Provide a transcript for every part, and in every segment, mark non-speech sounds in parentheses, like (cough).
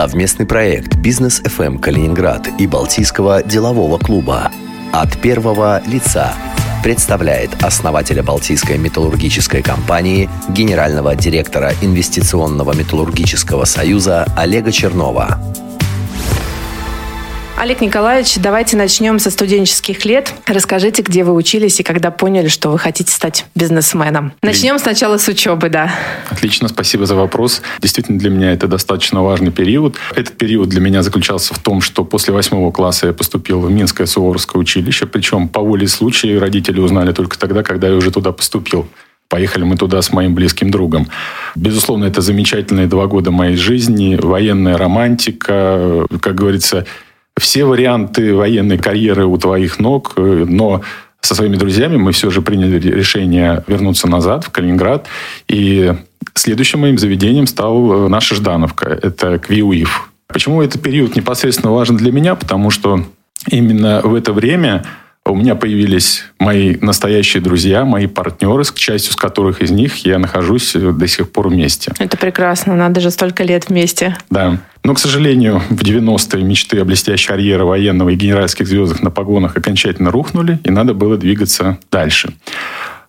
Совместный проект «Бизнес FM Калининград» и Балтийского делового клуба от первого лица представляет основателя Балтийской металлургической компании, генерального директора Инвестиционного металлургического союза Олега Чернова. Олег Николаевич, давайте начнем со студенческих лет. Расскажите, где вы учились и когда поняли, что вы хотите стать бизнесменом. Начнем сначала с учебы, да. Отлично, спасибо за вопрос. Действительно, для меня это достаточно важный период. Этот период для меня заключался в том, что после восьмого класса я поступил в Минское Суворовское училище, причем по воле случая родители узнали только тогда, когда я уже туда поступил. Поехали мы туда с моим близким другом. Безусловно, это замечательные два года моей жизни, военная романтика, как говорится, все варианты военной карьеры у твоих ног, э, но со своими друзьями мы все же приняли решение вернуться назад, в Калининград. И следующим моим заведением стал э, наша Ждановка. Это КВИУИФ. Почему этот период непосредственно важен для меня? Потому что именно в это время у меня появились мои настоящие друзья, мои партнеры, с частью с которых из них я нахожусь э, до сих пор вместе. Это прекрасно, надо же столько лет вместе. Да. Но, к сожалению, в 90-е мечты о блестящей карьере военного и генеральских звездах на погонах окончательно рухнули, и надо было двигаться дальше.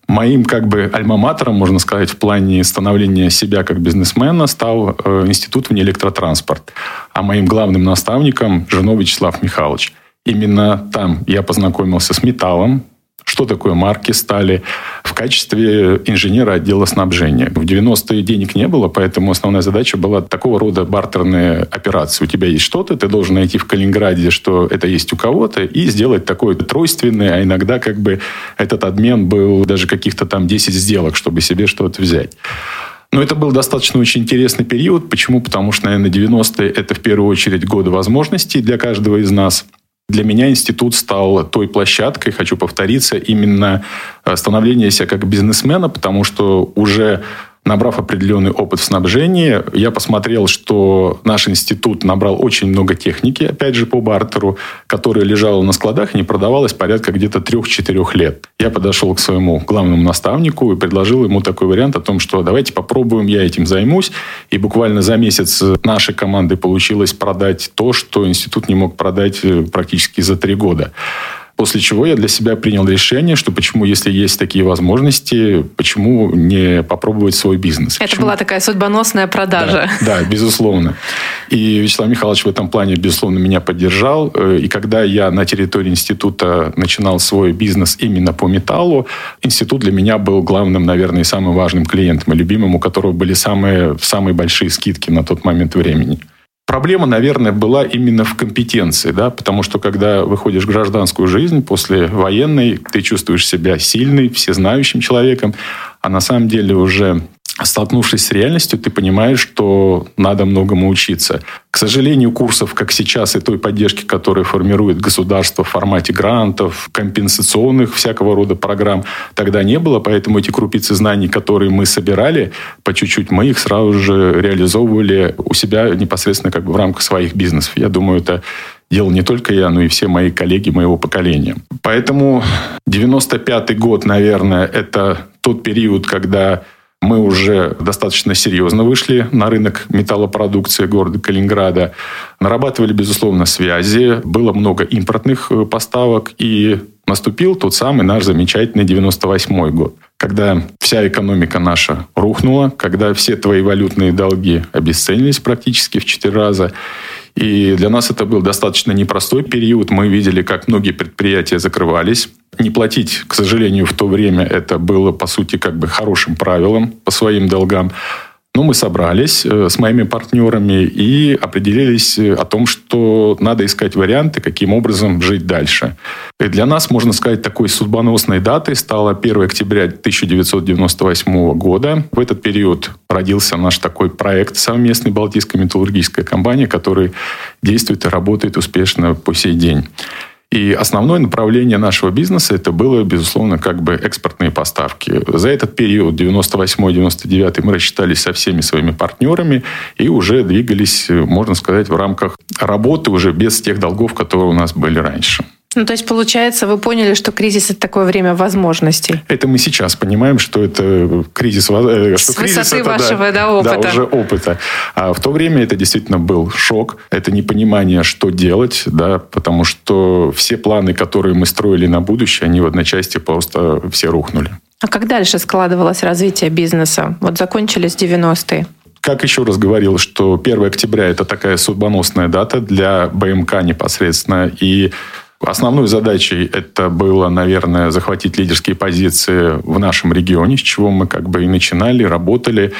Моим как бы альма-матером, можно сказать, в плане становления себя как бизнесмена стал э, Институт внеэлектротранспорт. А моим главным наставником – Женов Вячеслав Михайлович – Именно там я познакомился с металлом, что такое марки стали, в качестве инженера отдела снабжения. В 90-е денег не было, поэтому основная задача была такого рода бартерные операции. У тебя есть что-то, ты должен найти в Калининграде, что это есть у кого-то, и сделать такой тройственный, а иногда как бы этот обмен был даже каких-то там 10 сделок, чтобы себе что-то взять. Но это был достаточно очень интересный период. Почему? Потому что, наверное, 90-е – это в первую очередь годы возможностей для каждого из нас – для меня институт стал той площадкой, хочу повториться, именно э, становление себя как бизнесмена, потому что уже Набрав определенный опыт в снабжении, я посмотрел, что наш институт набрал очень много техники, опять же, по бартеру, которая лежала на складах и не продавалась порядка где-то 3-4 лет. Я подошел к своему главному наставнику и предложил ему такой вариант о том, что давайте попробуем, я этим займусь. И буквально за месяц нашей команды получилось продать то, что институт не мог продать э, практически за три года. После чего я для себя принял решение, что почему, если есть такие возможности, почему не попробовать свой бизнес. Это почему? была такая судьбоносная продажа. Да, да, безусловно. И Вячеслав Михайлович в этом плане, безусловно, меня поддержал. Э, и когда я на территории института начинал свой бизнес именно по металлу, институт для меня был главным, наверное, и самым важным клиентом и любимым, у которого были самые, самые большие скидки на тот момент времени. Проблема, наверное, была именно в компетенции, да, потому что когда выходишь в гражданскую жизнь после военной, ты чувствуешь себя сильным, всезнающим человеком, а на самом деле уже столкнувшись с реальностью, ты понимаешь, что надо многому учиться. К сожалению, курсов, как сейчас, и той поддержки, которую формирует государство в формате грантов, компенсационных всякого рода программ, тогда не было, поэтому эти крупицы знаний, которые мы собирали, по чуть-чуть мы их сразу же реализовывали у себя непосредственно как бы в рамках своих бизнесов. Я думаю, это делал не только я, но и все мои коллеги моего поколения. Поэтому 95 год, наверное, это тот период, когда мы уже достаточно серьезно вышли на рынок металлопродукции города Калининграда. Нарабатывали, безусловно, связи. Было много импортных э, поставок. И наступил тот самый наш замечательный 98 год, когда вся экономика наша рухнула, когда все твои валютные долги обесценились практически в 4 раза. И для нас это был достаточно непростой период. Мы видели, как многие предприятия закрывались. Не платить, к сожалению, в то время это было, по сути, как бы хорошим правилом по своим долгам. Но мы собрались э, с моими партнерами и определились э, о том, что надо искать варианты, каким образом жить дальше. И для нас, можно сказать, такой судьбоносной датой стало 1 октября 1998 года. В этот период родился наш такой проект совместный Балтийской металлургической компании, который действует и работает успешно по сей день. И основное направление нашего бизнеса это было, безусловно, как бы экспортные поставки. За этот период, 98-99, мы рассчитались со всеми своими партнерами и уже двигались, можно сказать, в рамках работы уже без тех долгов, которые у нас были раньше. Ну, то есть, получается, вы поняли, что кризис – это такое время возможностей. Это мы сейчас понимаем, что это кризис, э, что С кризис высоты это, вашего да, да, опыта. Да, уже опыта. А в то время это действительно был шок. Это непонимание, что делать, да, потому что все планы, которые мы строили на будущее, они в одночасье просто все рухнули. А как дальше складывалось развитие бизнеса? Вот закончились 90-е. Как еще раз говорил, что 1 октября это такая судьбоносная дата для БМК непосредственно. И Основной задачей это было, наверное, захватить лидерские позиции в нашем регионе, с чего мы как бы и начинали, работали.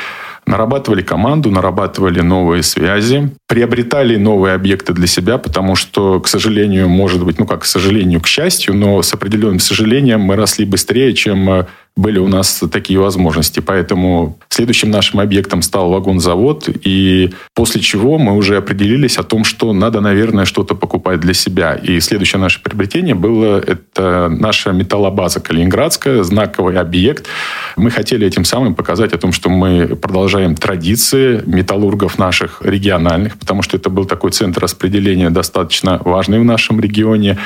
Нарабатывали команду, нарабатывали новые связи, приобретали новые объекты для себя, потому что, к сожалению, может быть, ну как к сожалению, к счастью, но с определенным сожалением мы росли быстрее, чем э, были у нас такие возможности. Поэтому следующим нашим объектом стал вагонзавод, и после чего мы уже определились о том, что надо, наверное, что-то покупать для себя. И следующее наше приобретение было это наша металлобаза Калининградская, знаковый объект. Мы хотели этим самым показать о том, что мы продолжаем традиции металлургов наших региональных, потому что это был такой центр распределения достаточно важный в нашем регионе.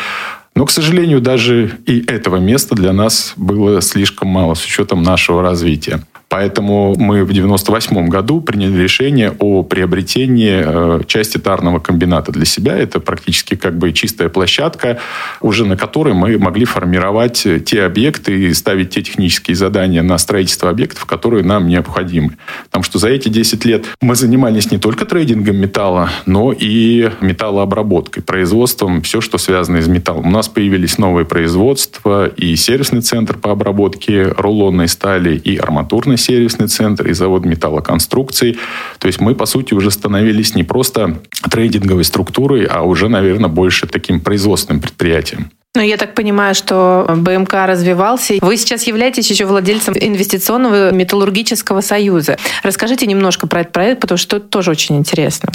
Но, к сожалению, даже и этого места для нас было слишком мало с учетом нашего развития. Поэтому мы в 1998 году приняли решение о приобретении э, части тарного комбината для себя. Это практически как бы чистая площадка, уже на которой мы могли формировать те объекты и ставить те технические задания на строительство объектов, которые нам необходимы. Потому что за эти 10 лет мы занимались не только трейдингом металла, но и металлообработкой, производством, все, что связано с металлом. У нас появились новые производства и сервисный центр по обработке рулонной стали и арматурной сервисный центр и завод металлоконструкций. То есть мы, по сути, уже становились не просто трейдинговой структурой, а уже, наверное, больше таким производственным предприятием. Ну, я так понимаю, что БМК развивался. Вы сейчас являетесь еще владельцем инвестиционного металлургического союза. Расскажите немножко про этот проект, потому что это тоже очень интересно.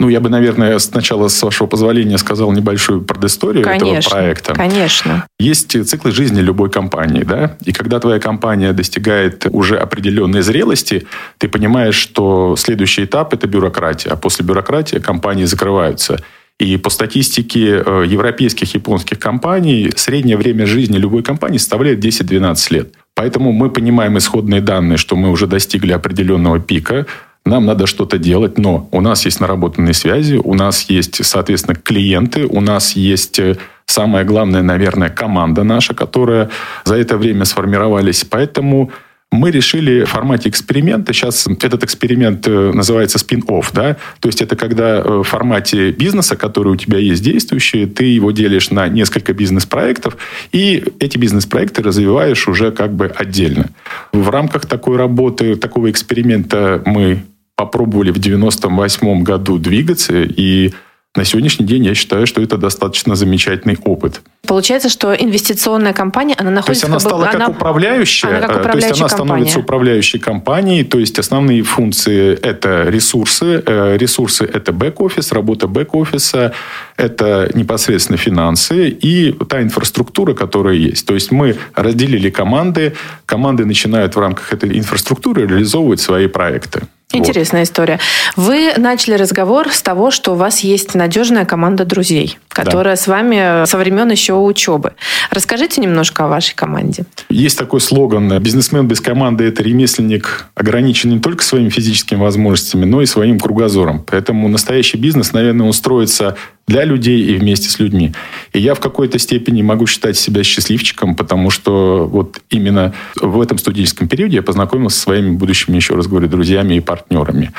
Ну, я бы, наверное, сначала, с вашего позволения, сказал небольшую предысторию конечно, этого проекта. Конечно. Есть циклы жизни любой компании, да? И когда твоя компания достигает уже определенной зрелости, ты понимаешь, что следующий этап – это бюрократия. А после бюрократии компании закрываются. И по статистике э, европейских, японских компаний среднее время жизни любой компании составляет 10-12 лет. Поэтому мы понимаем исходные данные, что мы уже достигли определенного пика, нам надо что-то делать, но у нас есть наработанные связи, у нас есть, соответственно, клиенты, у нас есть э, самое главное, наверное, команда наша, которая за это время сформировались. Поэтому мы решили в формате эксперимента, сейчас этот эксперимент э, называется спин-офф, да, то есть это когда э, в формате бизнеса, который у тебя есть действующий, ты его делишь на несколько бизнес-проектов, и эти бизнес-проекты развиваешь уже как бы отдельно. В рамках такой работы, такого эксперимента мы попробовали в 98 году двигаться, и на сегодняшний день я считаю, что это достаточно замечательный опыт. Получается, что инвестиционная компания, она находится... То есть она стала как, как управляющая, она как управляющая то есть она компания. становится управляющей компанией, то есть основные функции – это ресурсы, э, ресурсы – это бэк-офис, работа бэк-офиса, это непосредственно финансы и та инфраструктура, которая есть. То есть мы разделили команды, команды начинают в рамках этой инфраструктуры реализовывать свои проекты. Интересная вот. история. Вы начали разговор с того, что у вас есть надежная команда друзей, которая да. с вами со времен еще учебы. Расскажите немножко о вашей команде. Есть такой слоган «Бизнесмен без команды – это ремесленник, ограничен не только своими физическими возможностями, но и своим кругозором». Поэтому настоящий бизнес, наверное, устроится для людей и вместе с людьми. И я в какой-то степени могу считать себя счастливчиком, потому что вот именно в этом студенческом периоде я познакомился со своими будущими, еще раз говорю, друзьями и партнерами.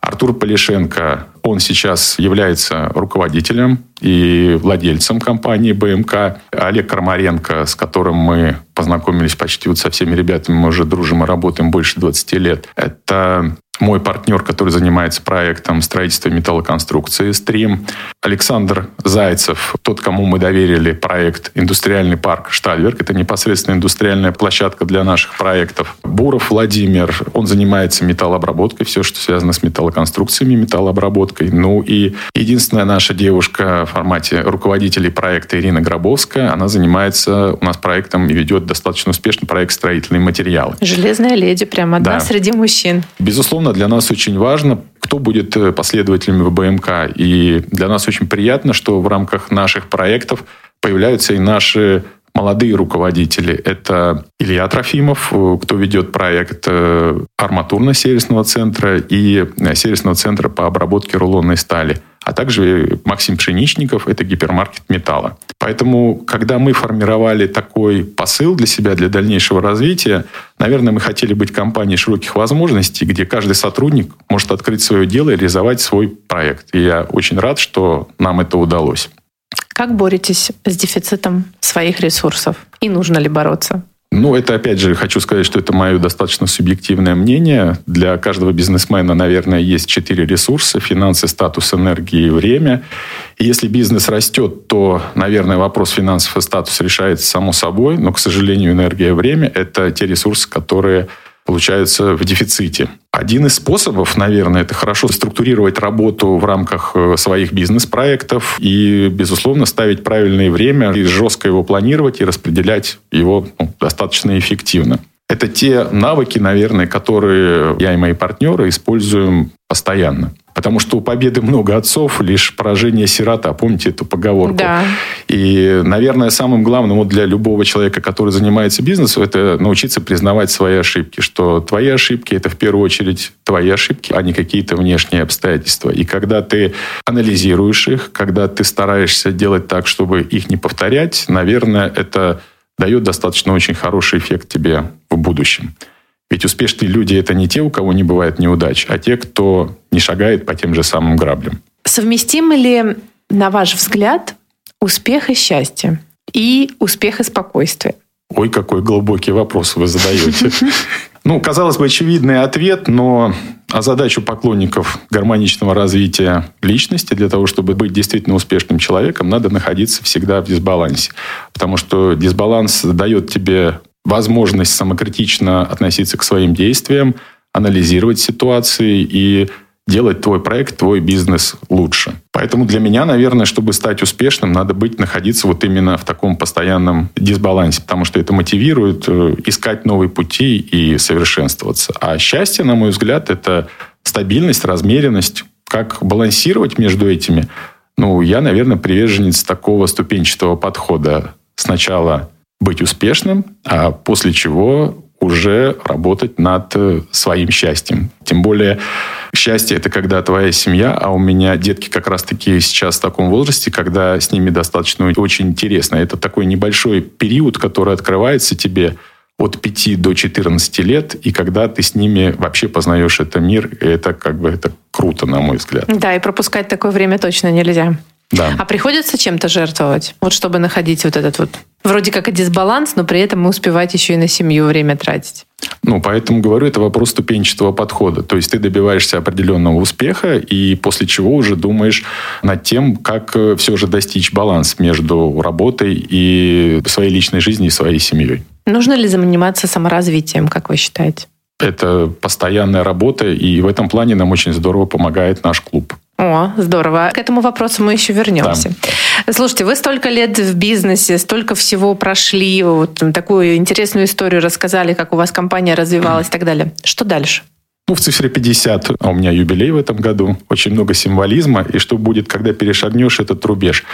Артур Полишенко, он сейчас является руководителем и владельцем компании БМК. Олег Крамаренко, с которым мы познакомились почти вот со всеми ребятами, мы уже дружим и работаем больше 20 лет. Это мой партнер, который занимается проектом строительства металлоконструкции «Стрим». Александр Зайцев, тот, кому мы доверили проект «Индустриальный парк Штальверк». Это непосредственно индустриальная площадка для наших проектов. Буров Владимир, он занимается металлообработкой, все, что связано с металлоконструкциями, металлообработкой. Ну и единственная наша девушка в формате руководителей проекта Ирина Гробовская, она занимается у нас проектом и ведет достаточно успешный проект «Строительные материалы». Железная леди, прямо одна да. среди мужчин. Безусловно, безусловно, для нас очень важно, кто будет э, последователями в БМК. И для нас очень приятно, что в рамках наших проектов появляются и наши молодые руководители. Это Илья Трофимов, кто ведет проект э, арматурно-сервисного центра и э, сервисного центра по обработке рулонной стали – а также Максим Пшеничников, это гипермаркет металла. Поэтому, когда мы формировали такой посыл для себя, для дальнейшего развития, наверное, мы хотели быть компанией широких возможностей, где каждый сотрудник может открыть свое дело и реализовать свой проект. И я очень рад, что нам это удалось. Как боретесь с дефицитом своих ресурсов? И нужно ли бороться? Ну, это, опять же, хочу сказать, что это мое достаточно субъективное мнение. Для каждого бизнесмена, наверное, есть четыре ресурса. Финансы, статус, энергия и время. И если бизнес растет, то, наверное, вопрос финансов и статуса решается само собой. Но, к сожалению, энергия и время – это те ресурсы, которые получаются в дефиците. Один из способов, наверное, это хорошо структурировать работу в рамках э, своих бизнес-проектов и, безусловно, ставить правильное время и жестко его планировать и распределять его ну, достаточно эффективно. Это те навыки, наверное, которые я и мои партнеры используем постоянно. Потому что у победы много отцов, лишь поражение сирота. Помните эту поговорку? Да. И, наверное, самым главным вот для любого человека, который занимается бизнесом, это научиться признавать свои ошибки. Что твои ошибки – это в первую очередь твои ошибки, а не какие-то внешние обстоятельства. И когда ты анализируешь их, когда ты стараешься делать так, чтобы их не повторять, наверное, это дает достаточно очень хороший эффект тебе в будущем. Ведь успешные люди – это не те, у кого не бывает неудач, а те, кто не шагает по тем же самым граблям. Совместимы ли, на ваш взгляд, успех и счастье? И успех и спокойствие? Ой, какой глубокий вопрос вы задаете. (laughs) Ну, казалось бы, очевидный ответ, но а задачу поклонников гармоничного развития личности для того, чтобы быть действительно успешным человеком, надо находиться всегда в дисбалансе. Потому что дисбаланс дает тебе возможность самокритично относиться к своим действиям, анализировать ситуации и делать твой проект, твой бизнес лучше. Поэтому для меня, наверное, чтобы стать успешным, надо быть, находиться вот именно в таком постоянном дисбалансе, потому что это мотивирует э, искать новые пути и совершенствоваться. А счастье, на мой взгляд, это стабильность, размеренность. Как балансировать между этими? Ну, я, наверное, приверженец такого ступенчатого подхода. Сначала быть успешным, а после чего уже работать над э, своим счастьем. Тем более счастье – это когда твоя семья, а у меня детки как раз-таки сейчас в таком возрасте, когда с ними достаточно очень интересно. Это такой небольшой период, который открывается тебе от 5 до 14 лет, и когда ты с ними вообще познаешь этот мир, это как бы это круто, на мой взгляд. Да, и пропускать такое время точно нельзя. Да. А приходится чем-то жертвовать, вот чтобы находить вот этот вот вроде как и дисбаланс, но при этом успевать еще и на семью время тратить. Ну, поэтому говорю, это вопрос ступенчатого подхода. То есть ты добиваешься определенного успеха, и после чего уже думаешь над тем, как э, все же достичь баланс между работой и своей личной жизнью и своей семьей. Нужно ли заниматься саморазвитием, как вы считаете? Это постоянная работа, и в этом плане нам очень здорово помогает наш клуб. О, здорово. К этому вопросу мы еще вернемся. Да. Слушайте, вы столько лет в бизнесе, столько всего прошли, вот такую интересную историю рассказали, как у вас компания развивалась и так далее. Что дальше? Ну, в цифре 50, а у меня юбилей в этом году, очень много символизма, и что будет, когда перешагнешь этот рубеж.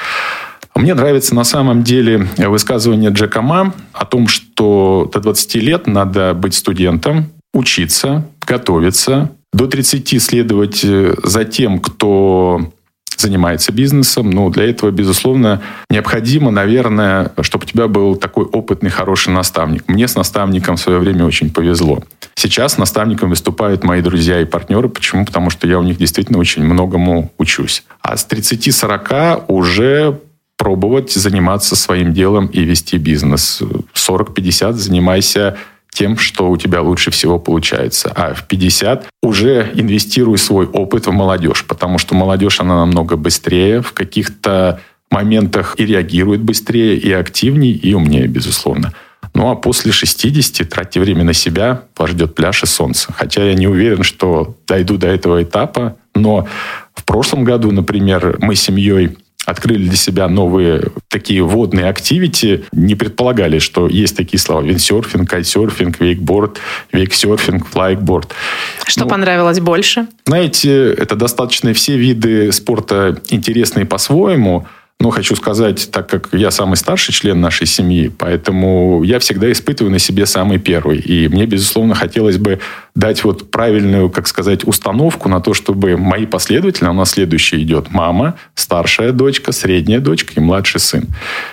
Мне нравится на самом деле высказывание Джека Ма о том, что до 20 лет надо быть студентом, учиться, готовиться, до 30 следовать э, за тем, кто занимается бизнесом. Но для этого, безусловно, необходимо, наверное, чтобы у тебя был такой опытный, хороший наставник. Мне с наставником в свое время очень повезло. Сейчас наставником выступают мои друзья и партнеры. Почему? Потому что я у них действительно очень многому учусь. А с 30-40 уже пробовать заниматься своим делом и вести бизнес. 40-50 занимайся тем, что у тебя лучше всего получается. А в 50 уже инвестируй свой опыт в молодежь, потому что молодежь, она намного быстрее в каких-то моментах и реагирует быстрее, и активнее, и умнее, безусловно. Ну а после 60 тратьте время на себя, вас ждет пляж и солнце. Хотя я не уверен, что дойду до этого этапа, но в прошлом году, например, мы с семьей открыли для себя новые такие водные activity, не предполагали, что есть такие слова. Виндсерфинг, кайтсерфинг, вейкборд, вейксерфинг, флайборд. Что ну, понравилось больше? Знаете, это достаточно все виды спорта интересные по-своему, Но хочу сказать, так как я самый старший член нашей семьи, поэтому я всегда испытываю на себе самый первый. И мне, безусловно, хотелось бы дать вот правильную, как сказать, установку на то, чтобы мои последователи, а у нас следующее идет мама, старшая дочка, средняя дочка и младший сын.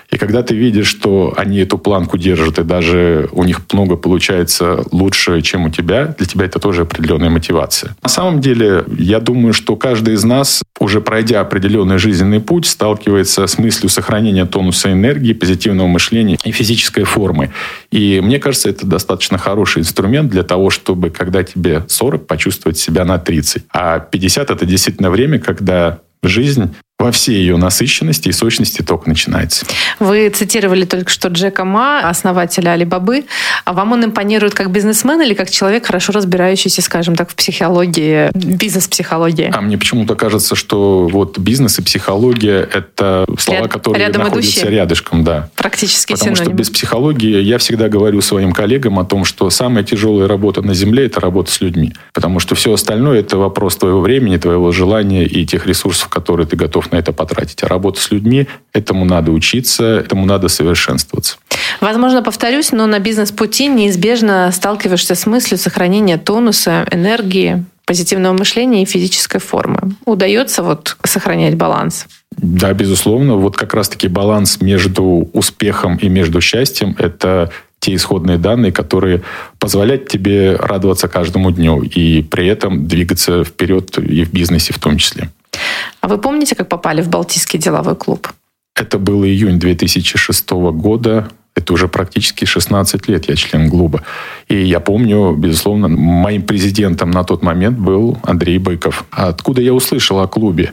И когда ты видишь, что они эту планку держат, и даже у них много получается лучше, чем у тебя, для тебя это тоже определенная мотивация. На самом деле, я думаю, что каждый из нас, уже пройдя определенный жизненный путь, сталкивается с мыслью сохранения тонуса энергии, позитивного мышления и физической формы. И мне кажется, это достаточно хороший инструмент для того, чтобы, когда тебе 40, почувствовать себя на 30. А 50 – это действительно время, когда жизнь во всей ее насыщенности и сочности только начинается. Вы цитировали только что Джека Ма, основателя Алибабы. А вам он импонирует как бизнесмен или как человек, хорошо разбирающийся, скажем так, в психологии, бизнес-психологии? А мне почему-то кажется, что вот бизнес и психология – это слова, Ряд, которые находятся идущие. рядышком. Да. Практически Потому синоним. что без психологии я всегда говорю своим коллегам о том, что самая тяжелая работа на Земле – это работа с людьми. Потому что все остальное – это вопрос твоего времени, твоего желания и тех ресурсов, которые ты готов на это потратить. А работа с людьми, этому надо учиться, этому надо совершенствоваться. Возможно, повторюсь, но на бизнес-пути неизбежно сталкиваешься с мыслью сохранения тонуса, энергии, позитивного мышления и физической формы. Удается вот сохранять баланс? Да, безусловно. Вот как раз-таки баланс между успехом и между счастьем – это те исходные данные, которые позволяют тебе радоваться каждому дню и при этом двигаться вперед и в бизнесе в том числе. А вы помните, как попали в Балтийский деловой клуб? Это был июнь 2006 года. Это уже практически 16 лет я член клуба. И я помню, безусловно, моим президентом на тот момент был Андрей Быков. Откуда я услышал о клубе?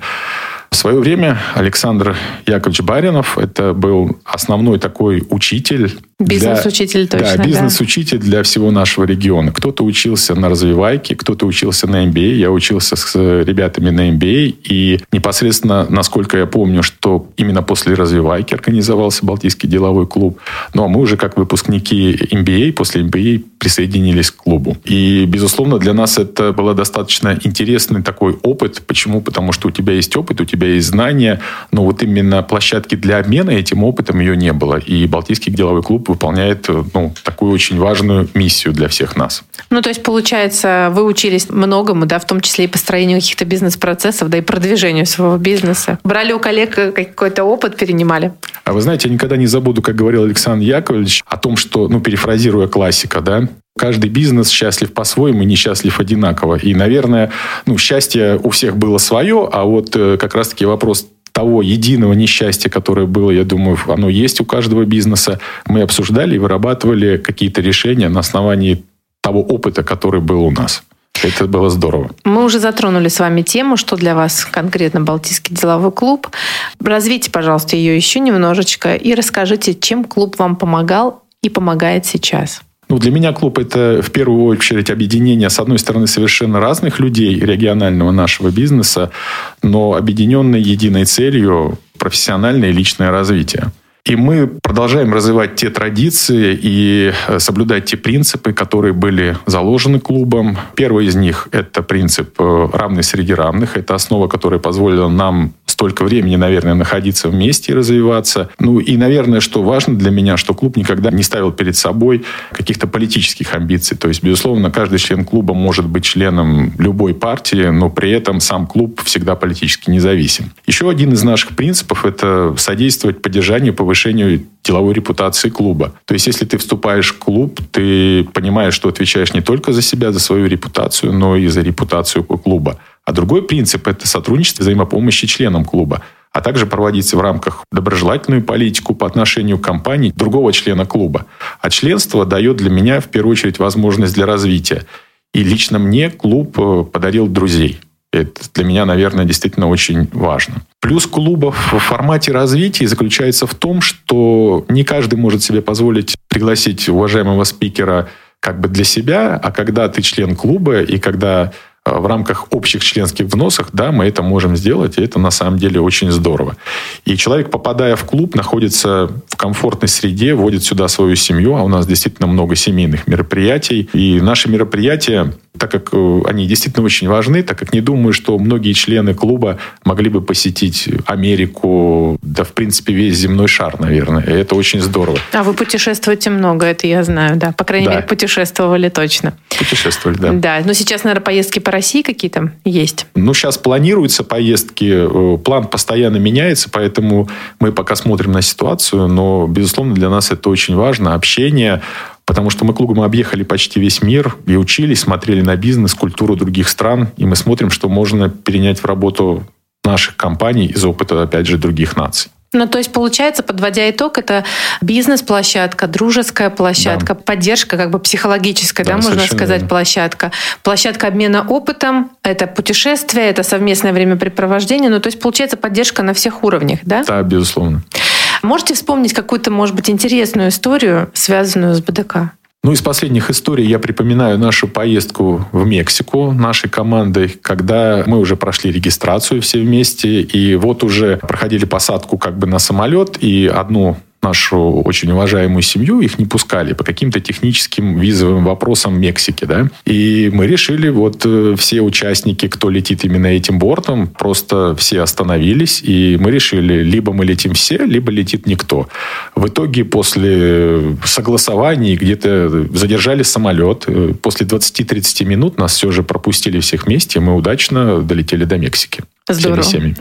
В свое время Александр Яковлевич Баринов, это был основной такой учитель. Бизнес-учитель точно, Да, бизнес-учитель да. для всего нашего региона. Кто-то учился на развивайке, кто-то учился на MBA. Я учился с ребятами на MBA. И непосредственно, насколько я помню, что именно после развивайки организовался Балтийский деловой клуб. Ну, а мы уже как выпускники MBA, после MBA присоединились к клубу. И, безусловно, для нас это был достаточно интересный такой опыт. Почему? Потому что у тебя есть опыт, у тебя есть знания, но вот именно площадки для обмена этим опытом ее не было. И Балтийский деловой клуб выполняет ну, такую очень важную миссию для всех нас. Ну, то есть, получается, вы учились многому, да, в том числе и построению каких-то бизнес-процессов, да, и продвижению своего бизнеса. Брали у коллег какой-то опыт, перенимали? А вы знаете, я никогда не забуду, как говорил Александр Яковлевич, о том, что, ну, перефразируя классика, да, Каждый бизнес счастлив по-своему, несчастлив одинаково. И, наверное, ну, счастье у всех было свое, а вот э, как раз-таки вопрос того единого несчастья, которое было, я думаю, оно есть у каждого бизнеса. Мы обсуждали и вырабатывали какие-то решения на основании того опыта, который был у нас. Это было здорово. Мы уже затронули с вами тему, что для вас конкретно Балтийский деловой клуб. Развейте, пожалуйста, ее еще немножечко и расскажите, чем клуб вам помогал и помогает сейчас. Ну, для меня клуб – это в первую очередь объединение, с одной стороны, совершенно разных людей регионального нашего бизнеса, но объединенной единой целью профессиональное и личное развитие. И мы продолжаем развивать те традиции и э, соблюдать те принципы, которые были заложены клубом. Первый из них – это принцип э, равный среди равных. Это основа, которая позволила нам столько времени, наверное, находиться вместе и развиваться. Ну и, наверное, что важно для меня, что клуб никогда не ставил перед собой каких-то политических амбиций. То есть, безусловно, каждый член клуба может быть членом любой партии, но при этом сам клуб всегда политически независим. Еще один из наших принципов – это содействовать поддержанию, повышению деловой репутации клуба. То есть, если ты вступаешь в клуб, ты понимаешь, что отвечаешь не только за себя, за свою репутацию, но и за репутацию клуба. А другой принцип – это сотрудничество взаимопомощи членам клуба а также проводить в рамках доброжелательную политику по отношению к компании другого члена клуба. А членство дает для меня в первую очередь возможность для развития. И лично мне клуб э, подарил друзей. Это для меня, наверное, действительно очень важно. Плюс клуба в формате развития заключается в том, что не каждый может себе позволить пригласить уважаемого спикера как бы для себя, а когда ты член клуба и когда в рамках общих членских взносов, да, мы это можем сделать, и это на самом деле очень здорово. И человек, попадая в клуб, находится в комфортной среде, вводит сюда свою семью, а у нас действительно много семейных мероприятий. И наши мероприятия так как э, они действительно очень важны, так как не думаю, что многие члены клуба могли бы посетить Америку, да, в принципе, весь земной шар, наверное. И это очень здорово. А вы путешествуете много, это я знаю, да. По крайней да. мере, путешествовали точно. Путешествовали, да. Да, но сейчас, наверное, поездки по России какие-то есть? Ну, сейчас планируются поездки. Э, план постоянно меняется, поэтому мы пока смотрим на ситуацию, но, безусловно, для нас это очень важно. Общение, Потому что мы клубом объехали почти весь мир и учились, смотрели на бизнес, культуру других стран, и мы смотрим, что можно перенять в работу наших компаний из опыта, опять же, других наций. Ну, то есть, получается, подводя итог, это бизнес-площадка, дружеская площадка, да. поддержка как бы психологическая, да, да можно сказать, верно. площадка. Площадка обмена опытом, это путешествие, это совместное времяпрепровождение. Ну, то есть, получается, поддержка на всех уровнях, да? Да, безусловно. Можете вспомнить какую-то, может быть, интересную историю, связанную с БДК? Ну, из последних историй я припоминаю нашу поездку в Мексику нашей командой, когда мы уже прошли регистрацию все вместе, и вот уже проходили посадку как бы на самолет, и одну нашу очень уважаемую семью, их не пускали по каким-то техническим визовым вопросам Мексики, да. И мы решили, вот э, все участники, кто летит именно этим бортом, просто все остановились, и мы решили, либо мы летим все, либо летит никто. В итоге после согласований где-то задержали самолет. Э, после 20-30 минут нас все же пропустили всех вместе, и мы удачно долетели до Мексики. Здорово.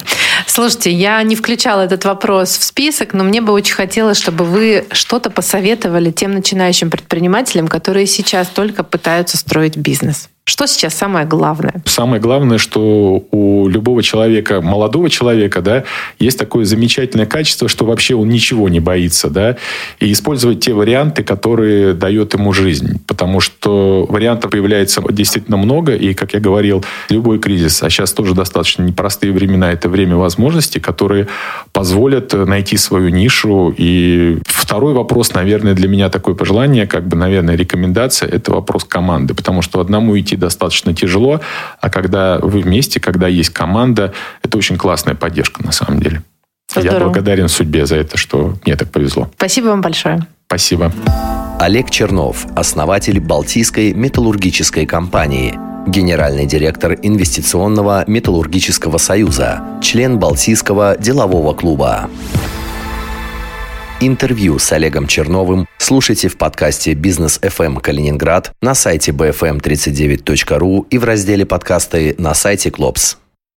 Слушайте, я не включала этот вопрос в список, но мне бы очень хотелось, чтобы вы что-то посоветовали тем начинающим предпринимателям, которые сейчас только пытаются строить бизнес. Что сейчас самое главное? Самое главное, что у любого человека, молодого человека, да, есть такое замечательное качество, что вообще он ничего не боится, да, и использовать те варианты, которые дает ему жизнь. Потому что вариантов появляется действительно много, и, как я говорил, любой кризис, а сейчас тоже достаточно непростые времена, это время возможностей, которые позволят найти свою нишу. И второй вопрос, наверное, для меня такое пожелание, как бы, наверное, рекомендация, это вопрос команды, потому что одному идти достаточно тяжело, а когда вы вместе, когда есть команда, это очень классная поддержка на самом деле. Здорово. Я благодарен судьбе за это, что мне так повезло. Спасибо вам большое. Спасибо. Олег Чернов, основатель Балтийской металлургической компании, генеральный директор Инвестиционного металлургического союза, член Балтийского делового клуба. Интервью с Олегом Черновым слушайте в подкасте «Бизнес FM Калининград» на сайте bfm39.ru и в разделе подкасты на сайте Клопс.